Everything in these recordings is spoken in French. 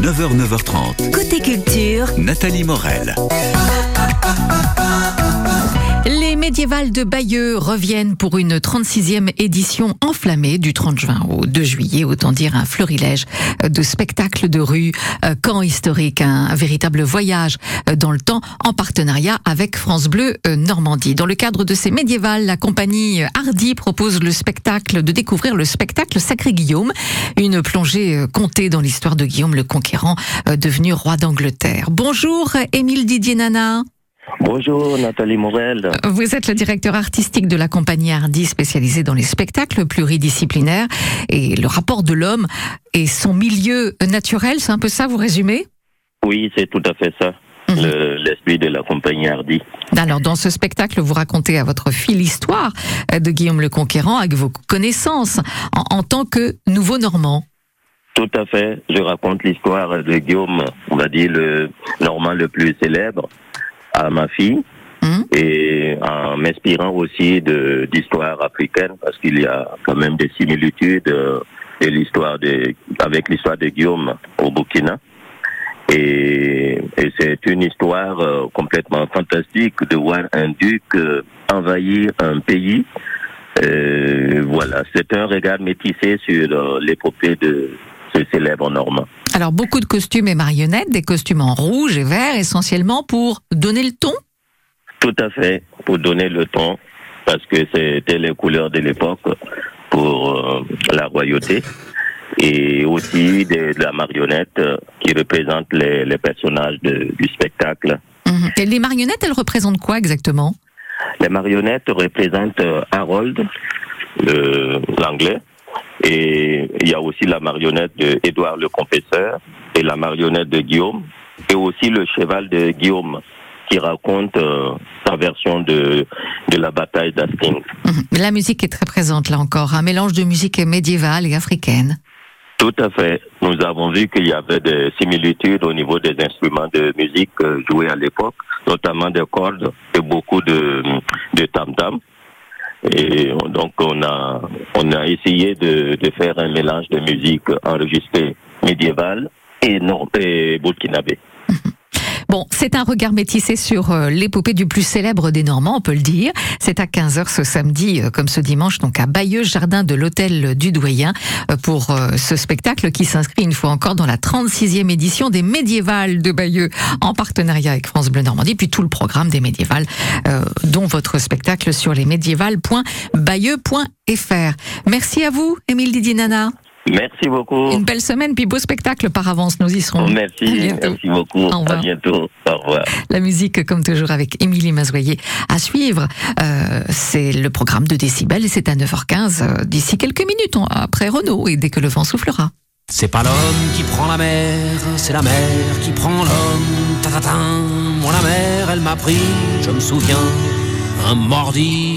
9h, 9h30. Côté culture, Nathalie Morel. Les médiévales de Bayeux reviennent pour une 36e édition enflammée du 30 juin au 2 juillet, autant dire un florilège de spectacles de rue, euh, camps historiques, un véritable voyage euh, dans le temps en partenariat avec France Bleu euh, Normandie. Dans le cadre de ces médiévales, la compagnie Hardy propose le spectacle de découvrir le spectacle Sacré Guillaume, une plongée comptée dans l'histoire de Guillaume le Conquérant, devenu roi d'Angleterre. Bonjour Émile Didier Nana. Bonjour Nathalie Morel. Vous êtes le directeur artistique de la compagnie Hardy spécialisée dans les spectacles pluridisciplinaires et le rapport de l'homme et son milieu naturel, c'est un peu ça, vous résumez? Oui, c'est tout à fait ça. Mhm. le- L'esprit de la compagnie Hardy. Alors, dans ce spectacle, vous racontez à votre fil l'histoire de Guillaume le Conquérant avec vos connaissances en, en tant que nouveau Normand. Tout à fait. Je raconte l'histoire de Guillaume, on va dire le normand le plus célèbre, à ma fille. Mhm. Et en m'inspirant aussi de d'histoire africaine, parce qu'il y a quand même des similitudes euh, de l'histoire de, avec l'histoire de Guillaume au Burkina. Et, et c'est une histoire euh, complètement fantastique de voir un duc euh, envahir un pays. Euh, voilà, c'est un regard métissé sur euh, l'épopée de célèbre Normand. Alors, beaucoup de costumes et marionnettes, des costumes en rouge et vert, essentiellement pour donner le ton? Tout à fait, pour donner le ton, parce que c'était les couleurs de l'époque pour euh, la royauté, et aussi de, de la marionnette euh, qui représente les, les personnages de- du spectacle. Mhm. Et les marionnettes, elles représentent quoi exactement? Les marionnettes représentent euh, Harold, l'anglais, et il y a aussi la marionnette de Édouard le Confesseur, et la marionnette de Guillaume, et aussi le cheval de Guillaume, qui raconte euh, sa version de, de la bataille d'Hastings. Mhm. La musique est très présente là encore, un mélange de musique médiévale et africaine. Tout à fait. Nous avons vu qu'il y avait des similitudes au niveau des instruments de musique euh, joués à l'époque, notamment des cordes et beaucoup de, de tam-tam. Et donc on a on a essayé de, de faire un mélange de musique enregistrée médiévale et non et burkinabé. Bon, c'est un regard métissé sur euh, l'épopée du plus célèbre des Normands, on peut le dire. C'est à 15h ce samedi, euh, comme ce dimanche, donc à Bayeux, jardin de l'hôtel du Doyen, euh, pour ce spectacle qui s'inscrit une fois encore dans la 36e édition des médiévales de Bayeux, en partenariat avec France Bleu Normandie, puis tout le programme des médiévales, dont votre spectacle sur les médiévales.bayeux.fr. Merci à vous, Émile Didier Nana. Merci beaucoup. Une belle semaine, puis beau spectacle par avance, nous y serons. Merci, merci beaucoup. Au revoir. À bientôt. Au revoir. La musique, comme toujours, avec Émilie Mazoyer à suivre. Euh, c'est le programme de Décibel et c'est à 9h15 euh, d'ici quelques minutes on- après Renault et dès que le vent soufflera. C'est pas l'homme qui prend la mer, c'est la mer qui prend l'homme. Ta-ta-ta. Moi la mer, elle m'a pris, je me souviens, un mordi.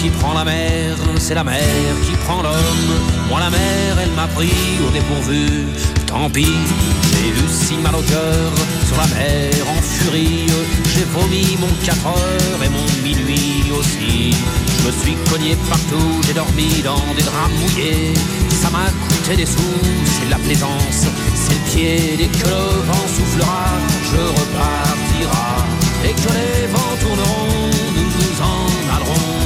Qui prend la mer, c'est la mer qui prend l'homme. Moi la mer, elle m'a pris au dépourvu. Tant pis, j'ai eu si mal au cœur sur la mer en furie. J'ai vomi mon 4 heures et mon minuit aussi. Je me suis cogné partout, j'ai dormi dans des draps mouillés. Ça m'a coûté des sous, c'est la plaisance, c'est le pied. Dès que le vent soufflera, je repartira. Dès que les vents tourneront, nous nous en allerons.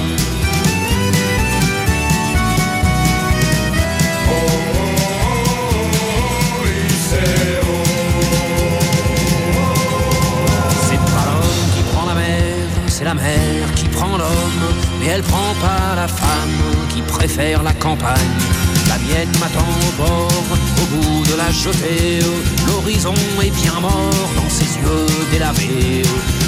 La campagne. La mienne m'attend au bord, au bout de la jetée. L'horizon est bien mort dans ses yeux délavés.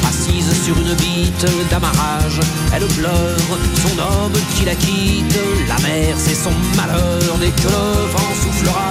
Assise sur une bite d'amarrage, elle pleure son homme qui la quitte. La mer, c'est son malheur. Dès que le vent soufflera,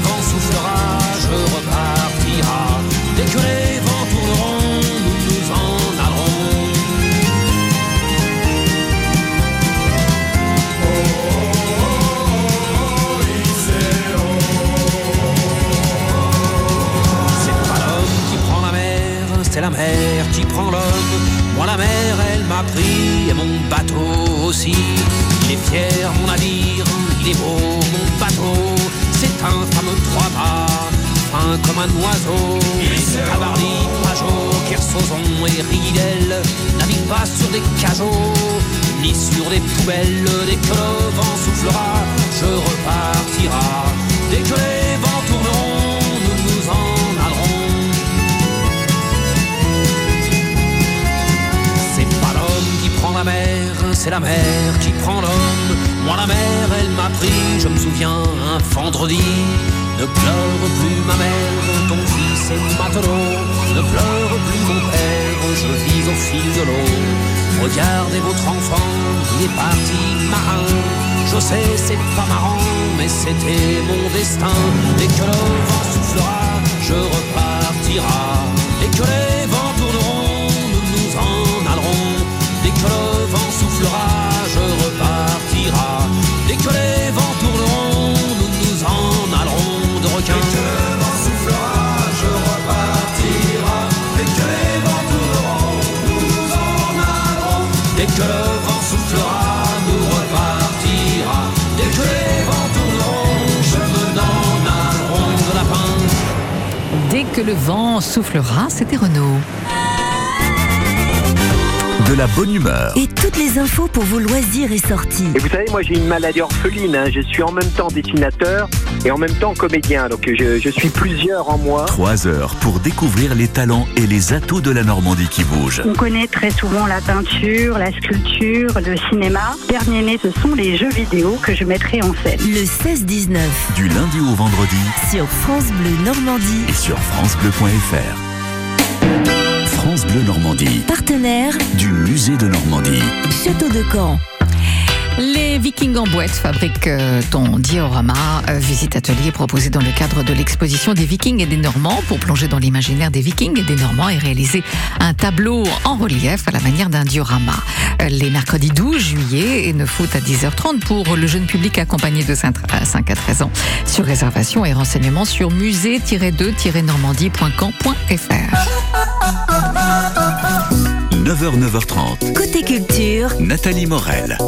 des cajots, ni sur des poubelles. Dès que le vent soufflera, je repartira. Dès que les vents tourneront, nous nous en allerons. C'est pas l'homme qui prend la mer, c'est la mer qui prend l'homme. Moi la mer, elle m'a pris, je me souviens, un vendredi. Ne pleure plus ma mère, ton fils est matelot. Ne pleure plus mon père, je vis au fil de l'eau. Regardez votre enfant, il est parti marin. Je sais, c'est pas marrant, mais c'était mon destin. Dès que le soufflera, je repartira. Le vent soufflera, c'était Renaud. De la bonne humeur. Et toutes les infos pour vos loisirs et sorties. Et vous savez, moi j'ai une maladie orpheline. hein. Je suis en même temps dessinateur et en même temps comédien. Donc je, je suis plusieurs en moi. Trois heures pour découvrir les talents et les atouts de la Normandie qui bouge. On connaît très souvent la peinture, la sculpture, le cinéma. Dernier né, ce sont les jeux vidéo que je mettrai en scène. Le 16-19 Du lundi au vendredi sur France Bleu Normandie. et sur FranceBleu.fr. Bleu Normandie, Partenaire du musée de Normandie. Château de Caen. Les Vikings en boîte fabriquent euh, ton diorama. Euh, visite atelier proposé dans le cadre de l'exposition des Vikings et des Normands pour plonger dans l'imaginaire des Vikings et des Normands et réaliser un tableau en relief à la manière d'un diorama. Euh, Les mercredis 12 juillet et 9 août à 10h30 pour le jeune public accompagné de 5 à 5 à 13 ans. Sur réservation et renseignements sur musée-2-normandie.camp.fr. 9h, 9h30. Côté culture, Nathalie Morel.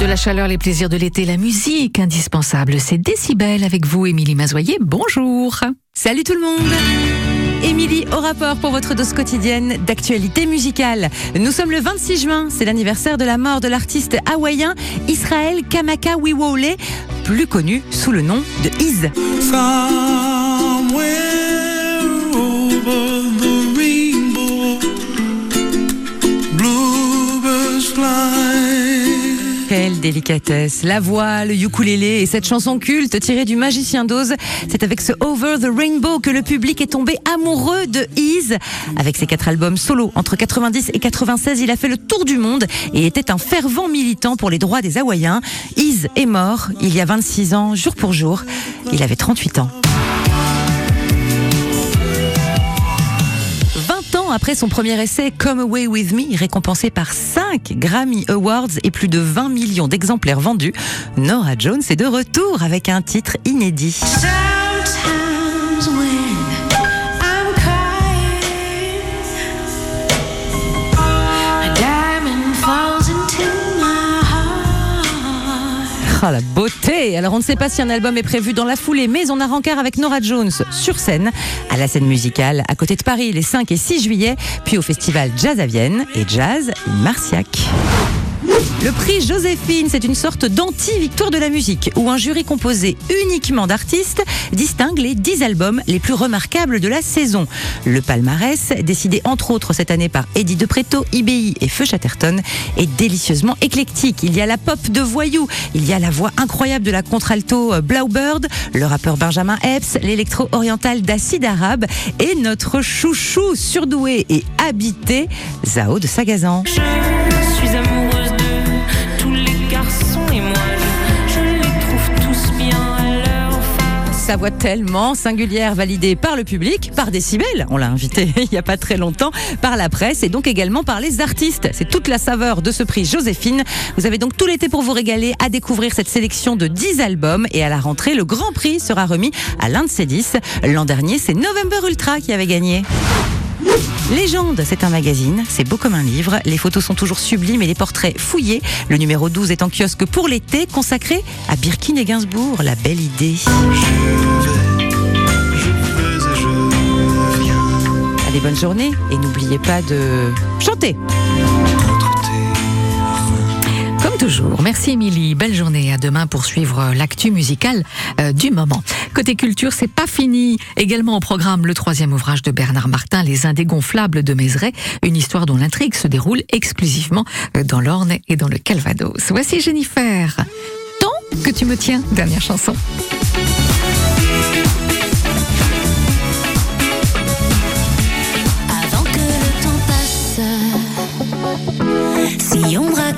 De la chaleur, les plaisirs de l'été, la musique indispensable, c'est Décibel avec vous, Émilie Mazoyer. Bonjour. Salut tout le monde Émilie au rapport pour votre dose quotidienne d'actualité musicale. Nous sommes le 26 juin, c'est l'anniversaire de la mort de l'artiste hawaïen Israël Kamaka Wiwole, plus connu sous le nom de Iz. Délicatesse, la voix, le ukulélé et cette chanson culte tirée du Magicien d'Oz. C'est avec ce Over the Rainbow que le public est tombé amoureux de Iz. Avec ses quatre albums solo entre 90 et 96, il a fait le tour du monde et était un fervent militant pour les droits des Hawaïens. Iz est mort il y a 26 ans, jour pour jour. Il avait 38 ans. 20 ans après son premier essai Come Away With Me, récompensé par 5 Grammy Awards et plus de 20 millions d'exemplaires vendus, Nora Jones est de retour avec un titre inédit. Ah la beauté Alors on ne sait pas si un album est prévu dans la foulée, mais on a rencard avec Nora Jones sur scène, à la scène musicale, à côté de Paris les 5 et 6 juillet, puis au festival Jazz à Vienne et Jazz Marciac. Le prix Joséphine, c'est une sorte d'anti-victoire de la musique, où un jury composé uniquement d'artistes distingue les 10 albums les plus remarquables de la saison. Le palmarès, décidé entre autres cette année par Eddie De Preto, IBI et Feu Chatterton, est délicieusement éclectique. Il y a la pop de Voyou, il y a la voix incroyable de la contralto euh, Blaubird, le rappeur Benjamin Epps, l'électro-oriental d'Acide Arabe et notre chouchou surdoué et habité, Zao de Sagazan. Sa voix tellement singulière, validée par le public, par Décibel, on l'a invité il n'y a pas très longtemps, par la presse et donc également par les artistes. C'est toute la saveur de ce prix Joséphine. Vous avez donc tout l'été pour vous régaler à découvrir cette sélection de 10 albums et à la rentrée, le grand prix sera remis à l'un de ces 10. L'an dernier, c'est November Ultra qui avait gagné. Légende, c'est un magazine, c'est beau comme un livre, les photos sont toujours sublimes et les portraits fouillés. Le numéro 12 est en kiosque pour l'été, consacré à Birkin et Gainsbourg, la belle idée. Allez, bonne journée et n'oubliez pas de chanter. Comme toujours, merci Émilie, belle journée, à demain pour suivre l'actu musicale euh, du moment. Côté culture, c'est pas fini. Également au programme le troisième ouvrage de Bernard Martin, Les Indégonflables de Mézeray, une histoire dont l'intrigue se déroule exclusivement euh, dans l'Orne et dans le Calvados. Voici Jennifer. Tant que tu me tiens, dernière chanson.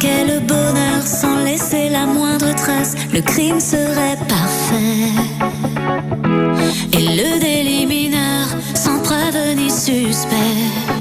Le bonheur sans laisser la moindre trace, le crime serait parfait. Et le délit mineur sans preuve ni suspect.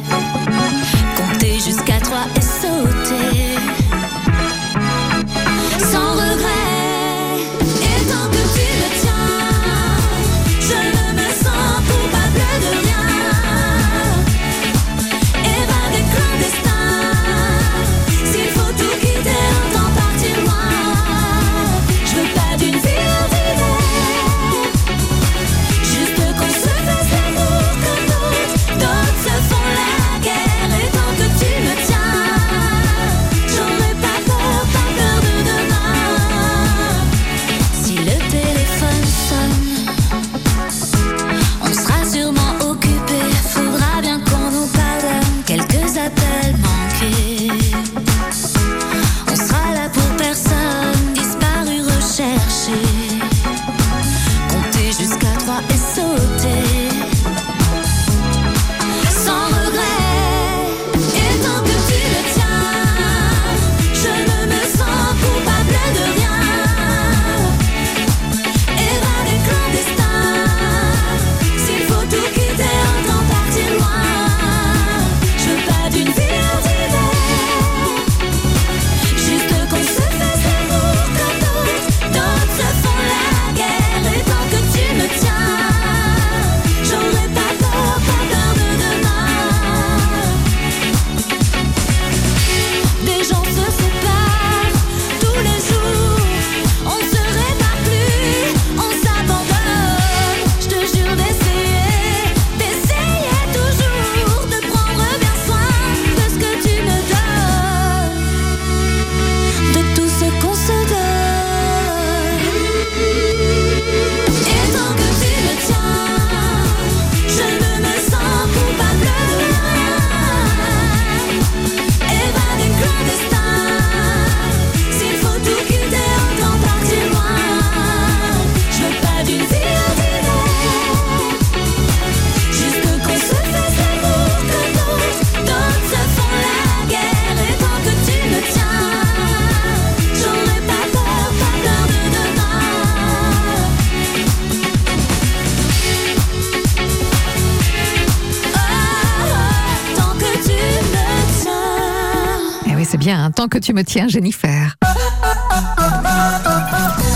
C'est bien, un tant que tu me tiens, Jennifer.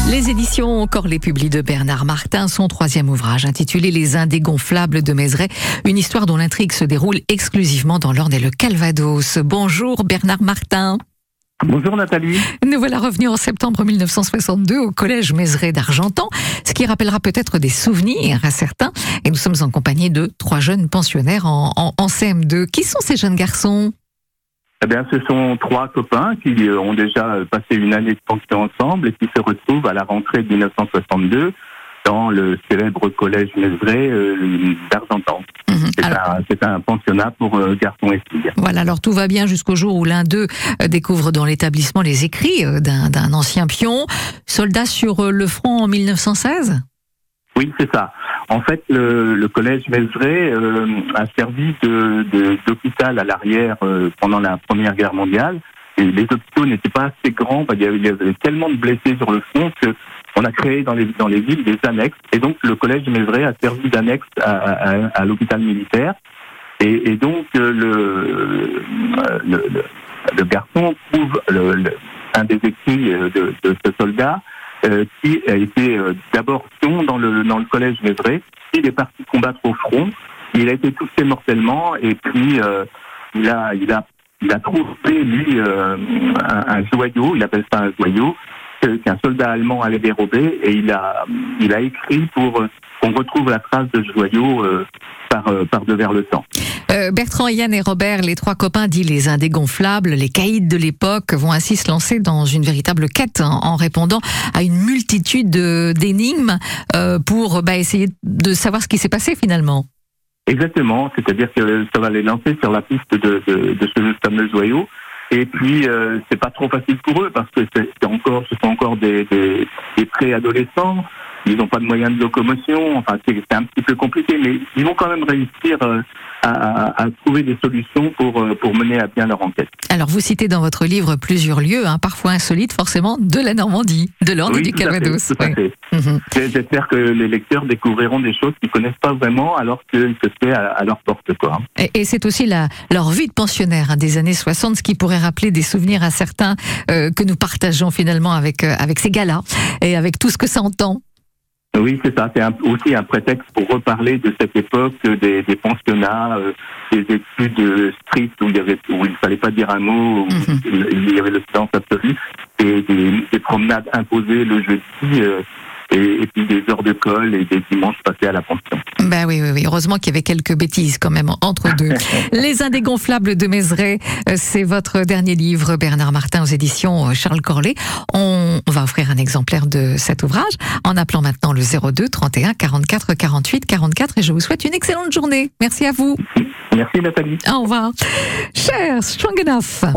Les éditions Encore les publis de Bernard Martin, son troisième ouvrage intitulé Les Indégonflables de Mézeray, une histoire dont l'intrigue se déroule exclusivement dans l'Orne et le Calvados. Bonjour Bernard Martin. Bonjour Nathalie. Nous voilà revenus en septembre 1962 au collège Mézeray d'Argentan, ce qui rappellera peut-être des souvenirs à certains. Et nous sommes en compagnie de trois jeunes pensionnaires en, en- en CM2. Qui sont ces jeunes garçons? Eh bien, ce sont trois copains qui euh, ont déjà passé une année de pension ensemble et qui se retrouvent à la rentrée de 1962 dans le célèbre collège Mézeray euh, d'Argentan. Mhm. C'est Alors, un, pensionnat pour euh, garçons et filles. voilà, alors tout va bien jusqu'au jour où l'un d'eux découvre dans l'établissement les écrits d'un ancien pion, soldat sur le front en 1916 Oui, c'est ça. En fait, le, le collège Mézeray euh, a servi de- de- d'hôpital à l'arrière euh, pendant la Première Guerre mondiale. Et les hôpitaux n'étaient pas assez grands. Il y avait, tellement de blessés sur le front que on a créé dans les, dans les villes des annexes. Et donc, le collège Mézeray a servi d'annexe à, à- à l'hôpital militaire. Et, et donc, euh, le, euh, le, le, le garçon trouve un des écrits euh, de, de ce soldat qui a été euh, d'abord dans le, dans le collège Mézeray. Il est parti combattre au front. Il a été touché mortellement et puis euh, il a, il a, il a trouvé lui euh, un, joyau. Il appelle ça un joyau qu'un soldat allemand allait dérober et il a, il a écrit pour euh, qu'on retrouve la trace de ce joyau euh, par, euh, par devers le temps. Euh, Bertrand, Yann et Robert, les trois copains dits les indégonflables, les caïds de l'époque, vont ainsi se lancer dans une véritable quête hein, en répondant à une multitude de- d'énigmes euh, pour bah, essayer de savoir ce qui s'est passé finalement. Exactement, c'est-à-dire que ça va les lancer sur la piste de, de, de ce fameux joyau. Et puis, euh, c'est pas trop facile pour eux parce que c'est c'est encore, ce sont encore des, des, des préadolescents. Ils n'ont pas de moyens de locomotion. Enfin, c'est un petit peu compliqué, mais ils vont quand même réussir euh, à, à- à trouver des solutions pour, euh, pour mener à bien leur enquête. Alors vous citez dans votre livre plusieurs lieux, hein, parfois insolites forcément, de la Normandie, de l'Orne et du Calvados. oui. Mhm. J'espère que les lecteurs découvriront des choses qu'ils connaissent pas vraiment alors que, que c'est à, à leur porte. Quoi. Et, et c'est aussi la, leur vie de pensionnaire hein, des années 60, ce qui pourrait rappeler des souvenirs à certains euh, que nous partageons finalement avec, euh, avec ces gars-là et avec tout ce que ça entend. Oui, c'est ça. C'est un- aussi un prétexte pour reparler de cette époque euh, des, des pensionnats, euh, des études euh, strictes où il y avait où il fallait pas dire un mot, où Mhm. il y avait le silence absolu, et des, des promenades imposées le jeudi, euh, et, et puis des heures de colle et des dimanches passés à la pension. Ben oui, oui, oui. Heureusement qu'il y avait quelques bêtises quand même entre deux. Les Indégonflables de Mézeray, euh, c'est votre dernier livre, Bernard Martin, aux éditions euh, Charles Corlet. On va offrir un exemplaire de cet ouvrage en appelant maintenant le 02 31 44 48 44 et je vous souhaite une excellente journée. Merci à vous. Merci Nathalie. Au revoir. Cher Strong Enough.